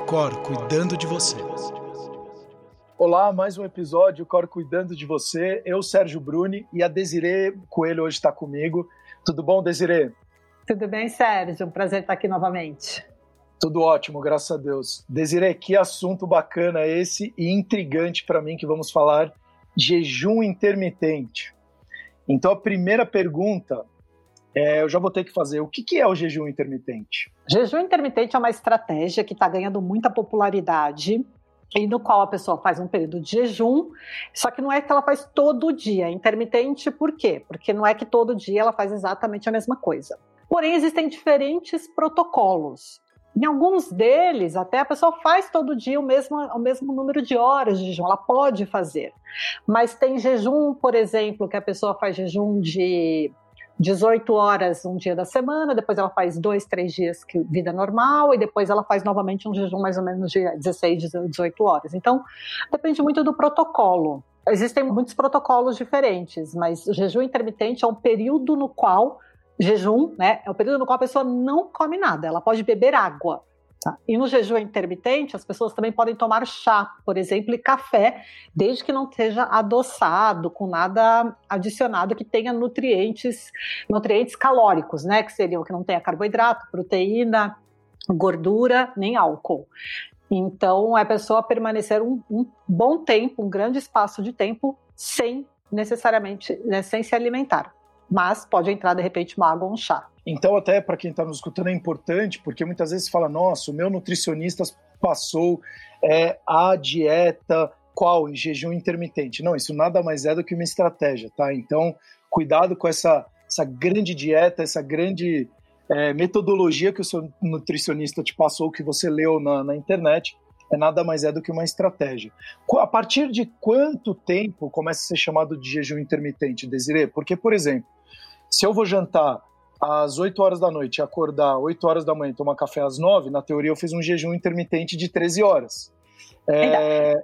o Cor cuidando de você. Olá, mais um episódio, o Cor cuidando de você. Eu, Sérgio Bruni, e a Desirê Coelho hoje está comigo. Tudo bom, Desirê? Tudo bem, Sérgio? Um prazer estar aqui novamente. Tudo ótimo, graças a Deus. Desirê, que assunto bacana esse e intrigante para mim que vamos falar jejum intermitente. Então, a primeira pergunta é, eu já vou ter que fazer. O que, que é o jejum intermitente? Jejum intermitente é uma estratégia que está ganhando muita popularidade e no qual a pessoa faz um período de jejum, só que não é que ela faz todo dia. É intermitente por quê? Porque não é que todo dia ela faz exatamente a mesma coisa. Porém, existem diferentes protocolos. Em alguns deles, até a pessoa faz todo dia o mesmo, o mesmo número de horas de jejum, ela pode fazer. Mas tem jejum, por exemplo, que a pessoa faz jejum de 18 horas um dia da semana, depois ela faz dois, três dias que vida normal, e depois ela faz novamente um jejum mais ou menos de 16, 18 horas. Então, depende muito do protocolo. Existem muitos protocolos diferentes, mas o jejum intermitente é um período no qual jejum, né, é o período no qual a pessoa não come nada, ela pode beber água. Tá? E no jejum intermitente, as pessoas também podem tomar chá, por exemplo, e café, desde que não seja adoçado, com nada adicionado que tenha nutrientes, nutrientes calóricos, né? Que seriam que não tenha carboidrato, proteína, gordura, nem álcool. Então, é a pessoa permanecer um, um bom tempo, um grande espaço de tempo, sem necessariamente, né, sem se alimentar mas pode entrar de repente uma água ou um chá. Então, até para quem está nos escutando, é importante, porque muitas vezes fala: nossa, o meu nutricionista passou é, a dieta qual? Em jejum intermitente. Não, isso nada mais é do que uma estratégia, tá? Então, cuidado com essa, essa grande dieta, essa grande é, metodologia que o seu nutricionista te passou, que você leu na, na internet, é nada mais é do que uma estratégia. A partir de quanto tempo começa a ser chamado de jejum intermitente, Desiree? Porque, por exemplo, se eu vou jantar às 8 horas da noite e acordar 8 horas da manhã e tomar café às 9, na teoria eu fiz um jejum intermitente de 13 horas. É,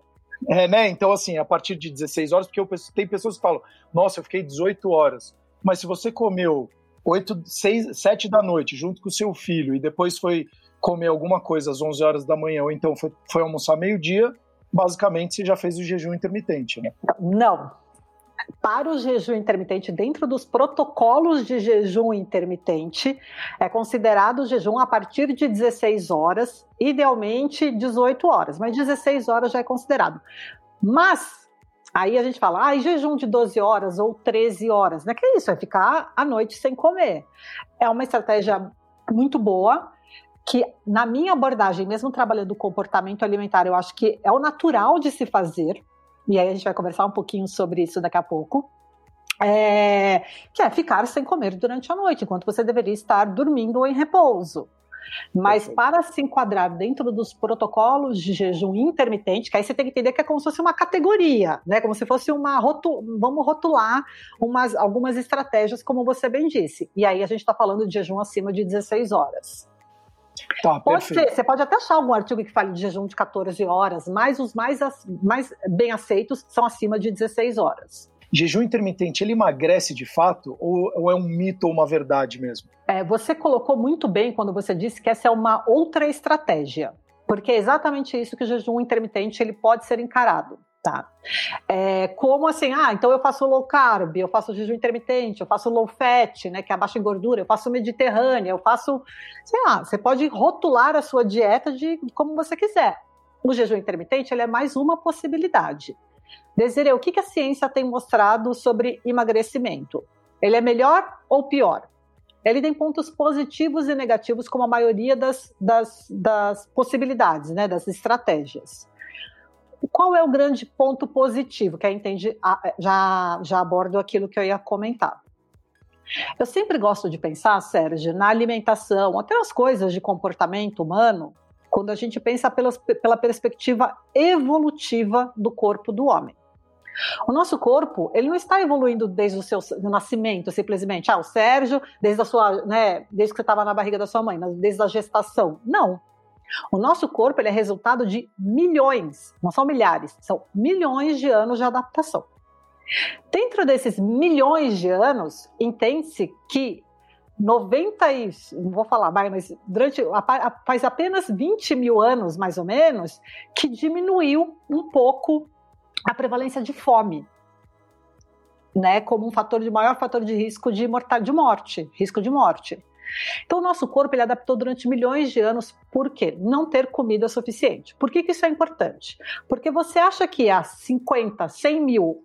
é, né? Então, assim, a partir de 16 horas, porque eu, tem pessoas que falam, nossa, eu fiquei 18 horas. Mas se você comeu 8, 6, 7 da noite junto com o seu filho e depois foi comer alguma coisa às 11 horas da manhã ou então foi, foi almoçar meio-dia, basicamente você já fez o jejum intermitente, né? Não, para o jejum intermitente, dentro dos protocolos de jejum intermitente, é considerado jejum a partir de 16 horas, idealmente 18 horas, mas 16 horas já é considerado. Mas aí a gente fala, ah, jejum de 12 horas ou 13 horas, né? Que é isso? É ficar a noite sem comer. É uma estratégia muito boa, que na minha abordagem, mesmo trabalhando o comportamento alimentar, eu acho que é o natural de se fazer, e aí a gente vai conversar um pouquinho sobre isso daqui a pouco. É, que é ficar sem comer durante a noite, enquanto você deveria estar dormindo ou em repouso. Mas para se enquadrar dentro dos protocolos de jejum intermitente, que aí você tem que entender que é como se fosse uma categoria, né? Como se fosse uma rotu... vamos rotular umas, algumas estratégias, como você bem disse. E aí a gente está falando de jejum acima de 16 horas. Tá, pode ser, você pode até achar algum artigo que fale de jejum de 14 horas, mas os mais, mais bem aceitos são acima de 16 horas. Jejum intermitente, ele emagrece de fato ou, ou é um mito ou uma verdade mesmo? É, você colocou muito bem quando você disse que essa é uma outra estratégia, porque é exatamente isso que o jejum intermitente ele pode ser encarado. Tá. É, como assim, ah, então eu faço low carb, eu faço jejum intermitente, eu faço low fat, né, que é baixa em gordura, eu faço mediterrânea, eu faço, sei lá, você pode rotular a sua dieta de como você quiser. O jejum intermitente, ele é mais uma possibilidade. Desiree, o que, que a ciência tem mostrado sobre emagrecimento? Ele é melhor ou pior? Ele tem pontos positivos e negativos, como a maioria das, das, das possibilidades, né, das estratégias. Qual é o grande ponto positivo? Que aí entende, já, já abordo aquilo que eu ia comentar. Eu sempre gosto de pensar, Sérgio, na alimentação, até as coisas de comportamento humano, quando a gente pensa pelas, pela perspectiva evolutiva do corpo do homem. O nosso corpo, ele não está evoluindo desde o seu nascimento, simplesmente. Ah, o Sérgio, desde a sua, né, desde que você estava na barriga da sua mãe, desde a gestação. Não. O nosso corpo é resultado de milhões, não são milhares, são milhões de anos de adaptação. Dentro desses milhões de anos, entende-se que 90 e, não vou falar mais, mas durante, faz apenas 20 mil anos, mais ou menos, que diminuiu um pouco a prevalência de fome, né, como um fator de maior fator de risco de, mortal, de morte, risco de morte. Então, o nosso corpo ele adaptou durante milhões de anos. Por quê? Não ter comida suficiente. Por que, que isso é importante? Porque você acha que há 50, 100 mil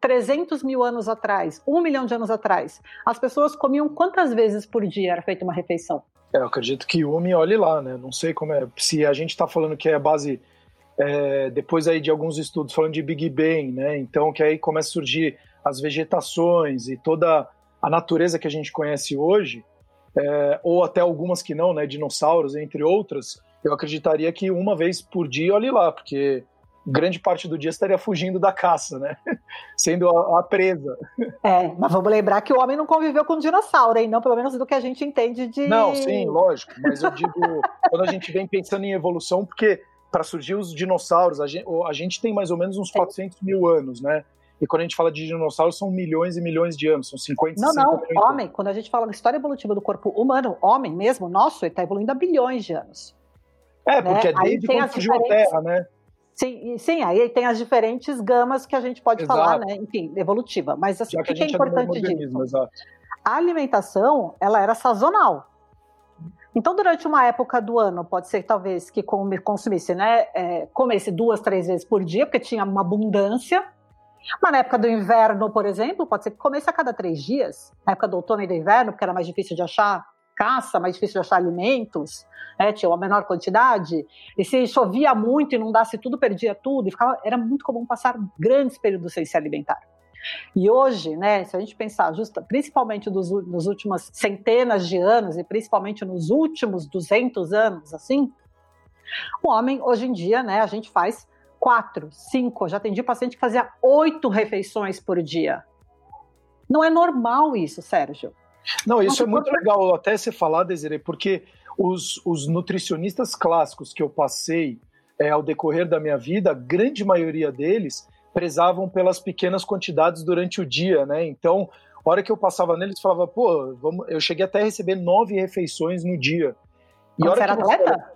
300 mil anos atrás, um milhão de anos atrás, as pessoas comiam quantas vezes por dia era feita uma refeição? É, eu acredito que uma olhe lá, né? Não sei como é. Se a gente está falando que é base, é, depois aí de alguns estudos falando de Big Bang, né? Então que aí começa a surgir as vegetações e toda a natureza que a gente conhece hoje, é, ou até algumas que não, né? Dinossauros, entre outras, eu acreditaria que uma vez por dia olhe lá, porque grande parte do dia estaria fugindo da caça, né? Sendo a, a, presa. É, mas vamos lembrar que o homem não conviveu com dinossauro, hein? Não, pelo menos do que a gente entende de. Não, sim, lógico. Mas eu digo, quando a gente vem pensando em evolução, porque para surgir os dinossauros, a gente, a gente, tem mais ou menos uns 400 mil anos, né? E quando a gente fala de dinossauros, são milhões e milhões de anos, são 50, Não, não, homem, quando a gente fala da história evolutiva do corpo humano, homem mesmo, nosso, ele está evoluindo há bilhões de anos. É, porque né? é desde quando surgiu a Terra, né? Sim, sim, aí tem as diferentes gamas que a gente pode Exato. falar, né? Enfim, evolutiva. Mas assim, o que, que é, é importante disso? Exato. A alimentação, ela era sazonal. Então, durante uma época do ano, pode ser talvez que consumisse, né? É, comesse duas, três vezes por dia, porque tinha uma abundância. Mas na época do inverno, por exemplo, pode ser que comesse a cada três dias. Na época do outono e do inverno, porque era mais difícil de achar caça, mais difícil de achar alimentos, né, tinha uma menor quantidade, e se chovia muito, inundasse tudo, perdia tudo, e ficava, era muito comum passar grandes períodos sem se alimentar. E hoje, né, se a gente pensar justa, principalmente dos, nos últimas centenas de anos e principalmente nos últimos 200 anos, assim, o homem, hoje em dia, né, a gente faz quatro, cinco, já atendi paciente que fazia oito refeições por dia. Não é normal isso, Sérgio. Não, isso é muito legal até você falar, Desiree, porque os, os nutricionistas clássicos que eu passei é, ao decorrer da minha vida, a grande maioria deles prezavam pelas pequenas quantidades durante o dia, né? Então, a hora que eu passava neles, falava, pô, vamos... eu cheguei até a receber nove refeições no dia. E hora você era atleta?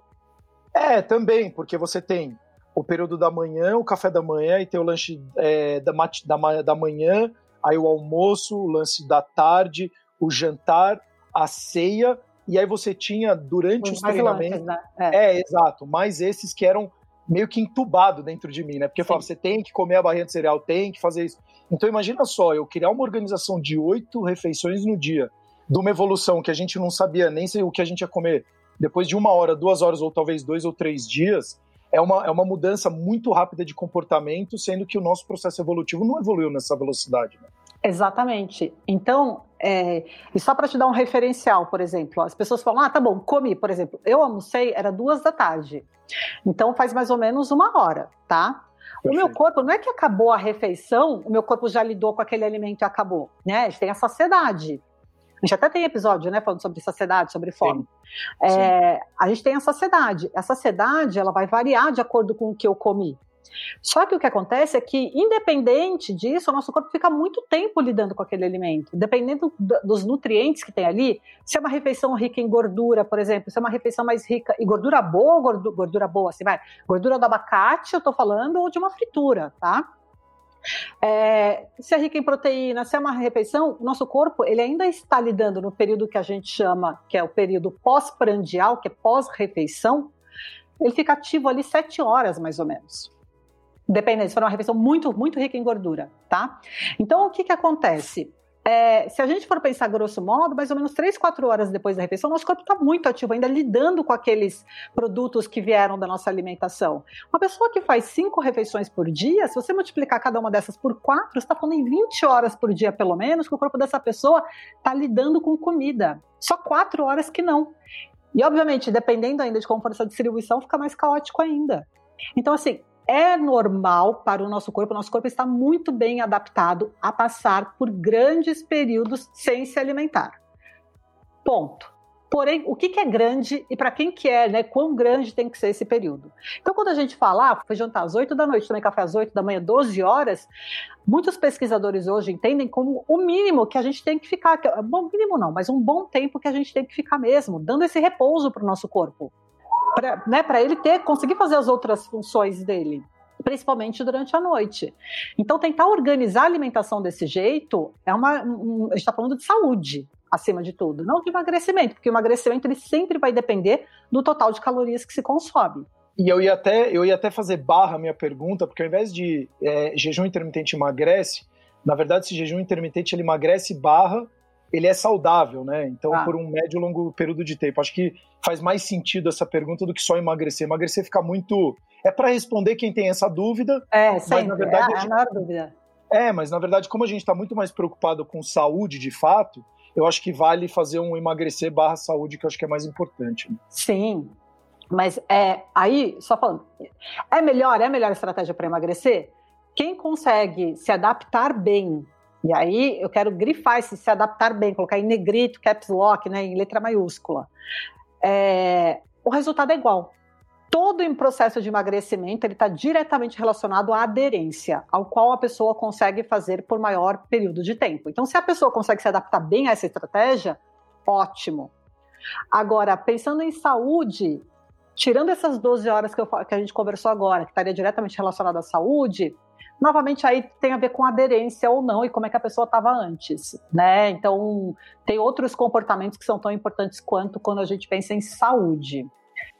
É, também, porque você tem o período da manhã, o café da manhã, e tem o lanche é, da, da, da manhã, aí o almoço, o lance da tarde, o jantar, a ceia, e aí você tinha durante os, os treinamentos. Lanches, né? é. é. exato, mais esses que eram meio que entubado dentro de mim, né? Porque eu falava, você tem que comer a barrinha de cereal, tem que fazer isso. Então imagina só, eu criar uma organização de oito refeições no dia, de uma evolução que a gente não sabia nem o que a gente ia comer depois de uma hora, duas horas ou talvez dois ou três dias, é uma, é uma mudança muito rápida de comportamento, sendo que o nosso processo evolutivo não evoluiu nessa velocidade. Né? Exatamente. Então, é, e só para te dar um referencial, por exemplo, as pessoas falam: ah, tá bom, comi, por exemplo, eu almocei, era duas da tarde. Então faz mais ou menos uma hora, tá? O meu corpo, não é que acabou a refeição, o meu corpo já lidou com aquele alimento e acabou, né? A gente tem a saciedade. A gente até tem episódio, né, falando sobre saciedade, sobre fome. Sim. É, Sim. A gente tem a saciedade. A saciedade, ela vai variar de acordo com o que eu comi. Só que o que acontece é que, independente disso, o nosso corpo fica muito tempo lidando com aquele alimento. Dependendo dos nutrientes que tem ali, se é uma refeição rica em gordura, por exemplo, se é uma refeição mais rica em gordura boa, gordura, gordura boa, assim, vai, gordura do abacate, eu tô falando, ou de uma fritura, tá? É, se é rica em proteína, se é uma refeição, o nosso corpo ele ainda está lidando no período que a gente chama, que é o período pós-prandial, que é pós-refeição, ele fica ativo ali sete horas mais ou menos. Dependendo, se for uma refeição muito, muito rica em gordura, tá? Então, o que que acontece? É, se a gente for pensar grosso modo, mais ou menos 3, 4 horas depois da refeição, nosso corpo está muito ativo, ainda lidando com aqueles produtos que vieram da nossa alimentação. Uma pessoa que faz 5 refeições por dia, se você multiplicar cada uma dessas por 4, você está falando em 20 horas por dia, pelo menos, que o corpo dessa pessoa está lidando com comida. Só 4 horas que não. E, obviamente, dependendo ainda de como for essa distribuição, fica mais caótico ainda. Então, assim, é normal para o nosso corpo, o nosso corpo está muito bem adaptado a passar por grandes períodos sem se alimentar. Ponto. Porém, o que, que é grande e para quem que é, né? Quão grande tem que ser esse período? Então, quando a gente fala, ah, foi jantar às 8 da noite, tomei café às 8 da manhã, 12 horas, muitos pesquisadores hoje entendem como o mínimo que a gente tem que ficar, que, bom, mínimo não, mas um bom tempo que a gente tem que ficar mesmo, dando esse repouso para o nosso corpo, para né, ele ter, conseguir fazer as outras funções dele principalmente durante a noite. Então, tentar organizar a alimentação desse jeito é uma. Um, a gente está falando de saúde, acima de tudo, não de emagrecimento, porque o emagrecimento ele sempre vai depender do total de calorias que se consome. E eu ia até, eu ia até fazer barra minha pergunta, porque ao invés de é, jejum intermitente emagrece, na verdade, esse jejum intermitente ele emagrece barra, ele é saudável, né? Então, ah. por um médio e longo período de tempo. Acho que faz mais sentido essa pergunta do que só emagrecer. Emagrecer fica muito. É para responder quem tem essa dúvida. É, sempre. Mas, na verdade, é, a menor dúvida. É, mas na verdade, como a gente está muito mais preocupado com saúde de fato, eu acho que vale fazer um emagrecer barra saúde, que eu acho que é mais importante. Né? Sim. Mas é aí, só falando, é melhor, é a melhor estratégia para emagrecer? Quem consegue se adaptar bem, e aí eu quero grifar esse se adaptar bem, colocar em negrito, caps lock, né, em letra maiúscula. É, o resultado é igual todo em processo de emagrecimento ele está diretamente relacionado à aderência, ao qual a pessoa consegue fazer por maior período de tempo. Então, se a pessoa consegue se adaptar bem a essa estratégia, ótimo. Agora, pensando em saúde, tirando essas 12 horas que, eu, que a gente conversou agora, que estaria diretamente relacionado à saúde, novamente aí tem a ver com aderência ou não e como é que a pessoa estava antes, né? Então, tem outros comportamentos que são tão importantes quanto quando a gente pensa em saúde.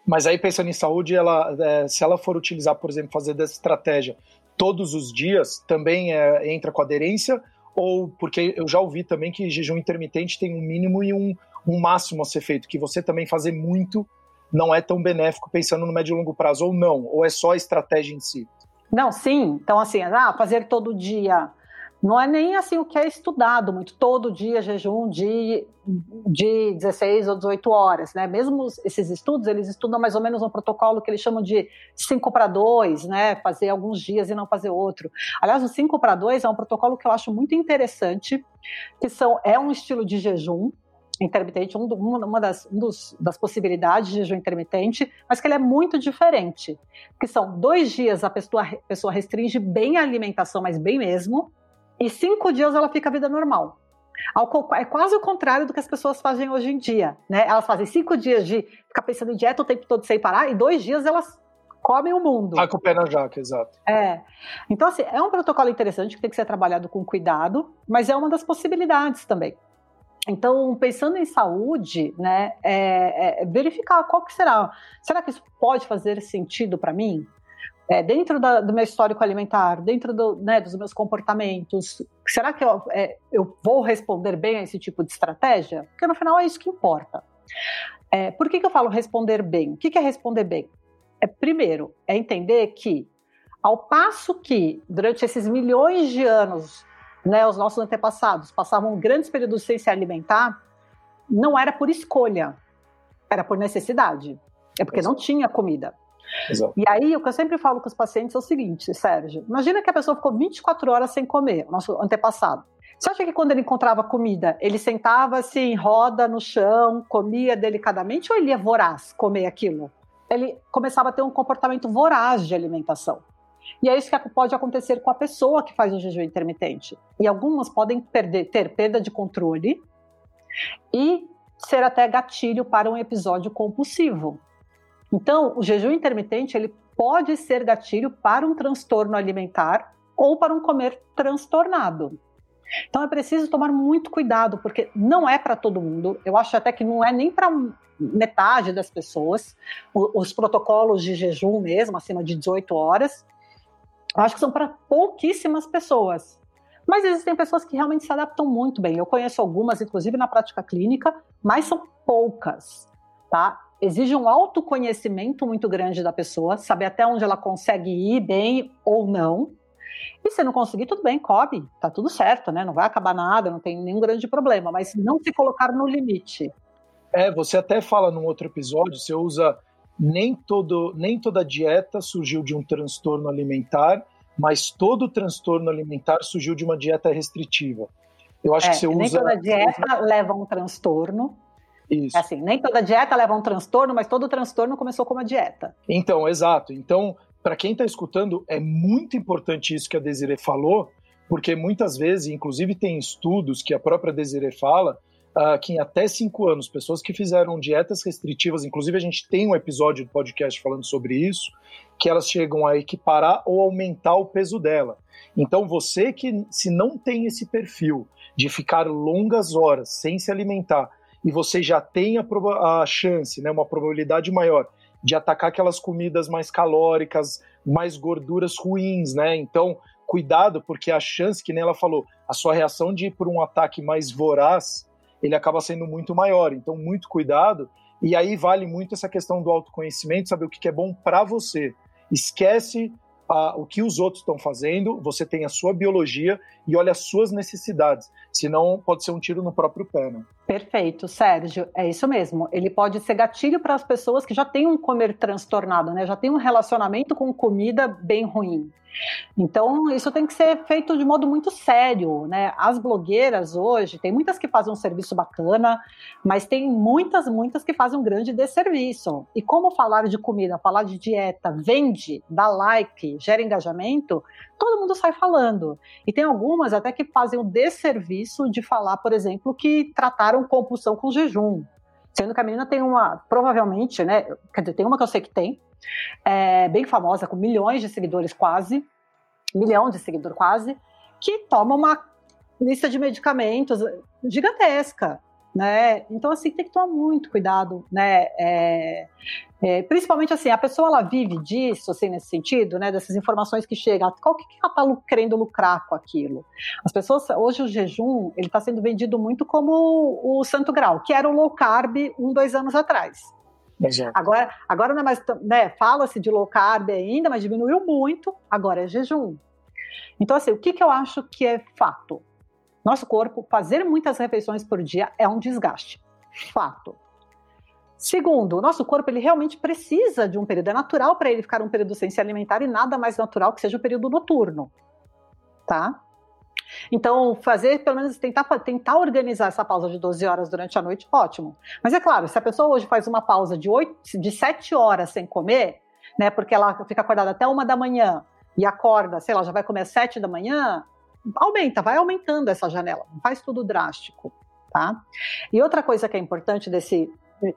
Mas aí, pensando em saúde, ela, é, se ela for utilizar, por exemplo, fazer dessa estratégia todos os dias, também é, entra com aderência? Ou porque eu já ouvi também que jejum intermitente tem um mínimo e um, um máximo a ser feito, que você também fazer muito não é tão benéfico pensando no médio e longo prazo, ou não? Ou é só a estratégia em si? Não, sim. Então, assim, ah, fazer todo dia não é nem assim o que é estudado muito, todo dia jejum de, de 16 ou 18 horas, né? Mesmo esses estudos, eles estudam mais ou menos um protocolo que eles chamam de 5 para 2, né? Fazer alguns dias e não fazer outro. Aliás, o 5 para 2 é um protocolo que eu acho muito interessante, que são, é um estilo de jejum, intermitente, um, uma das, um dos, das possibilidades de jejum intermitente, mas que ele é muito diferente. Que são dois dias a pessoa, a pessoa restringe bem a alimentação, mas bem mesmo, e cinco dias ela fica a vida normal. É quase o contrário do que as pessoas fazem hoje em dia, né? Elas fazem cinco dias de ficar pensando em dieta o tempo todo sem parar, e dois dias elas comem o mundo. Tá com o pé na jaca, exato. É. Então, assim, é um protocolo interessante que tem que ser trabalhado com cuidado, mas é uma das possibilidades também. Então, pensando em saúde, né, é, é verificar qual que será. Será que isso pode fazer sentido para mim? é, dentro da, do meu histórico alimentar, dentro do, né, dos meus comportamentos, será que eu, é, eu, vou responder bem a esse tipo de estratégia? Porque no final é isso que importa. É, por que, que eu falo responder bem? O que, que é responder bem? É, primeiro, é entender que, ao passo que, durante esses milhões de anos, né, os nossos antepassados passavam grandes períodos sem se alimentar, não era por escolha, era por necessidade. É porque não tinha comida. Exato. E aí, o que eu sempre falo com os pacientes é o seguinte, Sérgio: imagina que a pessoa ficou 24 horas sem comer, o nosso antepassado. Você acha que quando ele encontrava comida, ele sentava-se em roda no chão, comia delicadamente, ou ele ia voraz comer aquilo? Ele começava a ter um comportamento voraz de alimentação. E é isso que pode acontecer com a pessoa que faz o jejum intermitente. E algumas podem perder, ter perda de controle e ser até gatilho para um episódio compulsivo. Então, o jejum intermitente ele pode ser gatilho para um transtorno alimentar ou para um comer transtornado. Então é preciso tomar muito cuidado, porque não é para todo mundo. Eu acho até que não é nem para metade das pessoas. Os protocolos de jejum mesmo, acima de 18 horas, eu acho que são para pouquíssimas pessoas. Mas existem pessoas que realmente se adaptam muito bem. Eu conheço algumas, inclusive na prática clínica, mas são poucas, tá? exige um autoconhecimento muito grande da pessoa, saber até onde ela consegue ir bem ou não. E se não conseguir, tudo bem, cobre, tá tudo certo, né? Não vai acabar nada, não tem nenhum grande problema, mas não se colocar no limite. É, você até fala num outro episódio, você usa nem todo nem toda dieta surgiu de um transtorno alimentar, mas todo transtorno alimentar surgiu de uma dieta restritiva. Eu acho é, que você usa. Nem toda dieta leva a um transtorno, Isso. É assim, nem toda dieta leva um transtorno, mas todo transtorno começou com uma dieta. Então, exato. Então, para quem está escutando, é muito importante isso que a Desiree falou, porque muitas vezes, inclusive tem estudos que a própria Desiree fala, uh, que em até cinco anos, pessoas que fizeram dietas restritivas, inclusive a gente tem um episódio do podcast falando sobre isso, que elas chegam a equiparar ou aumentar o peso dela. Então você que se não tem esse perfil de ficar longas horas sem se alimentar e você já tem a, a chance, né, uma probabilidade maior de atacar aquelas comidas mais calóricas, mais gorduras ruins, né? Então, cuidado, porque a chance, que nem ela falou, a sua reação de ir por um ataque mais voraz, ele acaba sendo muito maior. Então, muito cuidado. E aí vale muito essa questão do autoconhecimento, saber o que é bom para você. Esquece a, o que os outros estão fazendo, você tem a sua biologia e olha as suas necessidades. Senão pode ser um tiro no próprio pé. Né? Perfeito, Sérgio, é isso mesmo. Ele pode ser gatilho para as pessoas que já têm um comer transtornado, né? já têm um relacionamento com comida bem ruim. Então, isso tem que ser feito de modo muito sério, né? As blogueiras hoje, tem muitas que fazem um serviço bacana, mas tem muitas, muitas que fazem um grande desserviço. E como falar de comida, falar de dieta, vende, dá like, gera engajamento, todo mundo sai falando. E tem algumas até que fazem o desserviço de falar, por exemplo, que trataram compulsão com jejum. Sendo que a menina tem uma, provavelmente, né? Quer dizer, tem uma que eu sei que tem, é, bem famosa, com milhões de seguidores quase, milhão de seguidores quase, que toma uma lista de medicamentos gigantesca, né? Então assim tem que tomar muito cuidado, né? É, é, principalmente assim, a pessoa ela vive disso, assim nesse sentido, né? Dessas informações que chegam, qual que, que ela está querendo lucrar com aquilo? As pessoas hoje o jejum ele está sendo vendido muito como o santo grau, que era o low carb um dois anos atrás. Exato. Agora, agora não é mais, né, fala-se de low carb ainda, mas diminuiu muito, agora é jejum. Então, assim, o que, que eu acho que é fato? Nosso corpo, fazer muitas refeições por dia é um desgaste. Fato. Segundo, o nosso corpo ele realmente precisa de um período. É natural para ele ficar um período sem se alimentar e nada mais natural que seja o período noturno. Tá? Então, fazer, pelo menos, tentar, tentar organizar essa pausa de 12 horas durante a noite, ótimo. Mas é claro, se a pessoa hoje faz uma pausa de, 8, de 7 horas sem comer, né, porque ela fica acordada até uma da manhã e acorda, sei lá, já vai comer às 7 da manhã, aumenta, vai aumentando essa janela, não faz tudo drástico, tá? E outra coisa que é importante desse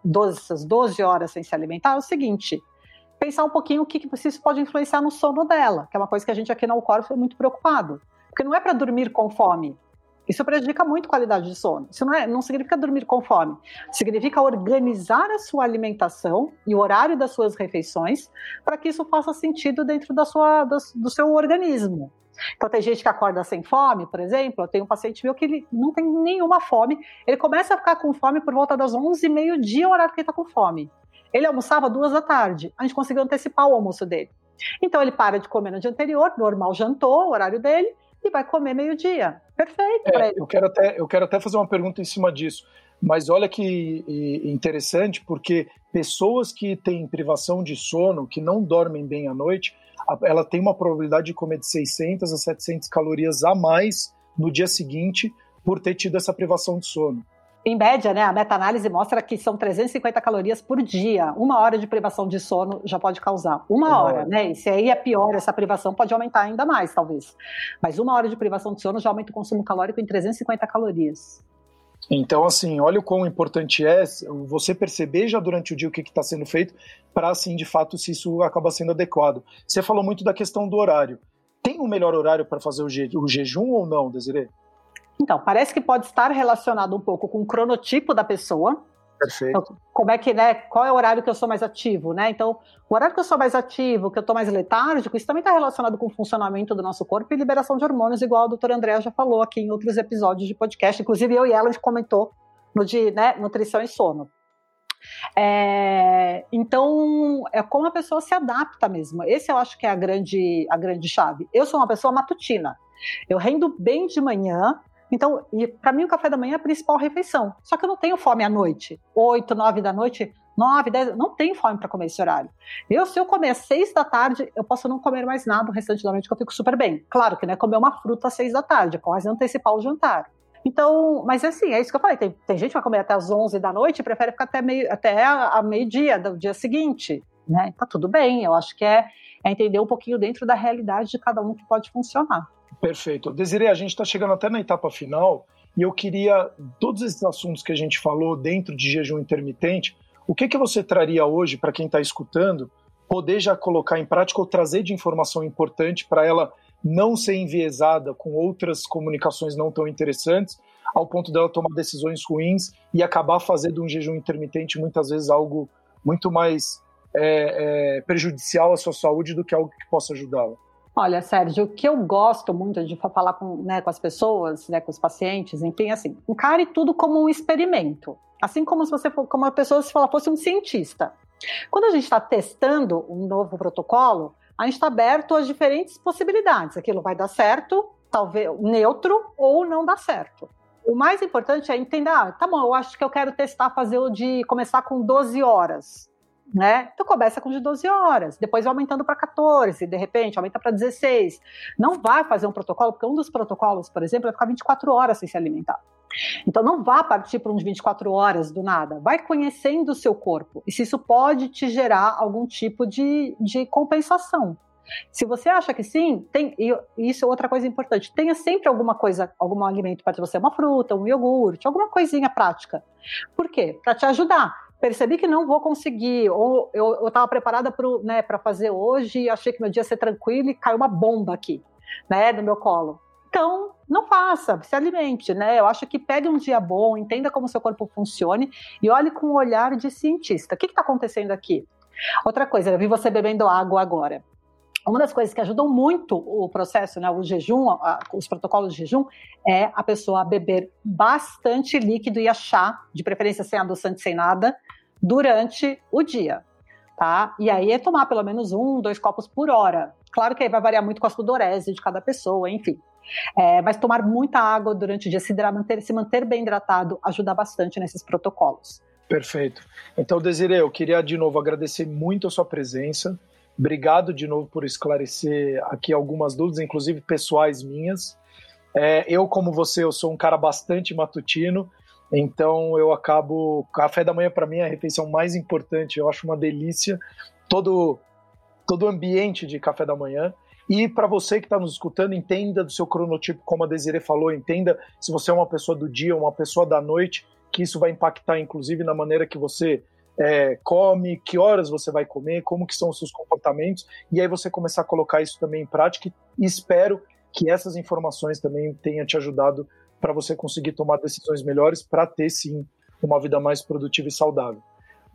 12, essas 12 horas sem se alimentar é o seguinte, pensar um pouquinho o que, que isso pode influenciar no sono dela, que é uma coisa que a gente aqui na Alcor foi muito preocupado. Porque não é para dormir com fome. Isso prejudica muito a qualidade de sono. Isso não, é, não significa dormir com fome. Significa organizar a sua alimentação e o horário das suas refeições para que isso faça sentido dentro da sua, do, do seu organismo. Então, tem gente que acorda sem fome, por exemplo. Eu tenho um paciente meu que ele não tem nenhuma fome. Ele começa a ficar com fome por volta das 11 e meio-dia, o horário que ele está com fome. Ele almoçava duas da tarde. A gente conseguiu antecipar o almoço dele. Então, ele para de comer no dia anterior, normal jantou, o horário dele, e vai comer meio-dia. Perfeito é, para ele. Eu quero, até, eu quero até fazer uma pergunta em cima disso. Mas olha que interessante, porque pessoas que têm privação de sono, que não dormem bem à noite, ela tem uma probabilidade de comer de 600 a 700 calorias a mais no dia seguinte por ter tido essa privação de sono em média, né, a meta-análise mostra que são 350 calorias por dia. Uma hora de privação de sono já pode causar. Uma hora, né? E se aí é pior, essa privação pode aumentar ainda mais, talvez. Mas uma hora de privação de sono já aumenta o consumo calórico em 350 calorias. Então, assim, olha o quão importante é você perceber já durante o dia o que está sendo feito, para, assim, de fato, se isso acaba sendo adequado. Você falou muito da questão do horário. Tem um melhor horário para fazer o, je o jejum ou não, Desiree? Então, parece que pode estar relacionado um pouco com o cronotipo da pessoa. Perfeito. Então, como é que, né? Qual é o horário que eu sou mais ativo, né? Então, o horário que eu sou mais ativo, que eu estou mais letárgico, isso também está relacionado com o funcionamento do nosso corpo e liberação de hormônios, igual a doutora André já falou aqui em outros episódios de podcast. Inclusive, eu e ela a gente comentou no de né, nutrição e sono. É, então, é como a pessoa se adapta mesmo. Esse eu acho que é a grande, a grande chave. Eu sou uma pessoa matutina. Eu rendo bem de manhã, então, para mim, o café da manhã é a principal refeição. Só que eu não tenho fome à noite. 8, 9 da noite, 9, 10, não tenho fome para comer esse horário. Eu, se eu comer às 6 da tarde, eu posso não comer mais nada o restante da noite, que eu fico super bem. Claro que não é comer uma fruta às 6 da tarde, é quase antecipar o jantar. Então, mas assim, é isso que eu falei. Tem, tem gente que vai comer até as 11 da noite e prefere ficar até, meio, até a, a meio-dia do dia seguinte. Né? Tá tudo bem, eu acho que é, é entender um pouquinho dentro da realidade de cada um que pode funcionar. Perfeito. Desiree, a gente está chegando até na etapa final e eu queria, todos esses assuntos que a gente falou dentro de jejum intermitente, o que, que você traria hoje para quem está escutando, poder já colocar em prática ou trazer de informação importante para ela não ser enviesada com outras comunicações não tão interessantes, ao ponto dela tomar decisões ruins e acabar fazendo um jejum intermitente muitas vezes algo muito mais é, é, prejudicial à sua saúde do que algo que possa ajudá-la. Olha, Sérgio, o que eu gosto muito de falar com, né, com as pessoas, né, com os pacientes, enfim, assim, encare tudo como um experimento. Assim como se você for, como a pessoa se fala, fosse um cientista. Quando a gente está testando um novo protocolo, a gente está aberto às diferentes possibilidades. Aquilo vai dar certo, talvez neutro, ou não dar certo. O mais importante é entender, ah, tá bom, eu acho que eu quero testar fazer o de começar com 12 horas. Né? Então começa com de 12 horas, depois vai aumentando para 14, de repente aumenta para 16. Não vai fazer um protocolo, porque um dos protocolos, por exemplo, é ficar 24 horas sem se alimentar. Então não vá partir para uns 24 horas do nada. Vai conhecendo o seu corpo. E se isso pode te gerar algum tipo de, de compensação. Se você acha que sim, tem, e isso é outra coisa importante. Tenha sempre alguma coisa, algum alimento para você, uma fruta, um iogurte, alguma coisinha prática. Por quê? Para te ajudar. Percebi que não vou conseguir, ou eu estava preparada para né, fazer hoje, achei que meu dia ia ser tranquilo e caiu uma bomba aqui, né, no meu colo. Então, não faça, se alimente, né? Eu acho que pegue um dia bom, entenda como seu corpo funcione e olhe com um olhar de cientista. O que está acontecendo aqui? Outra coisa, eu vi você bebendo água agora. Uma das coisas que ajudam muito o processo, né, o jejum, os protocolos de jejum, é a pessoa beber bastante líquido e a chá, de preferência sem adoçante, sem nada, durante o dia. Tá? E aí é tomar pelo menos um, dois copos por hora. Claro que aí vai variar muito com a sudorese de cada pessoa, enfim. É, mas tomar muita água durante o dia, se, manter, se manter bem hidratado, ajuda bastante nesses protocolos. Perfeito. Então, Desiree, eu queria de novo agradecer muito a sua presença. Obrigado de novo por esclarecer aqui algumas dúvidas, inclusive pessoais minhas. É, eu, como você, eu sou um cara bastante matutino, então eu acabo. Café da manhã, para mim, é a refeição mais importante. Eu acho uma delícia todo, todo o ambiente de café da manhã. E para você que está nos escutando, entenda do seu cronotipo, como a Desiree falou, entenda se você é uma pessoa do dia uma pessoa da noite, que isso vai impactar, inclusive, na maneira que você é, come, que horas você vai comer, como que são os seus comportamentos, e aí você começar a colocar isso também em prática e espero que essas informações também tenham te ajudado para você conseguir tomar decisões melhores para ter sim uma vida mais produtiva e saudável.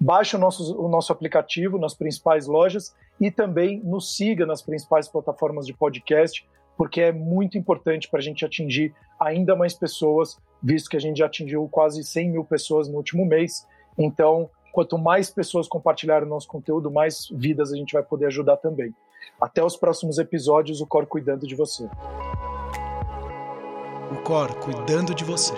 Baixe o nosso, o nosso aplicativo nas principais lojas e também nos siga nas principais plataformas de podcast, porque é muito importante para a gente atingir ainda mais pessoas, visto que a gente já atingiu quase 100 mil pessoas no último mês. Então, quanto mais pessoas compartilharem o nosso conteúdo, mais vidas a gente vai poder ajudar também. Até os próximos episódios, o Cor cuidando de você. O Cor cuidando de você.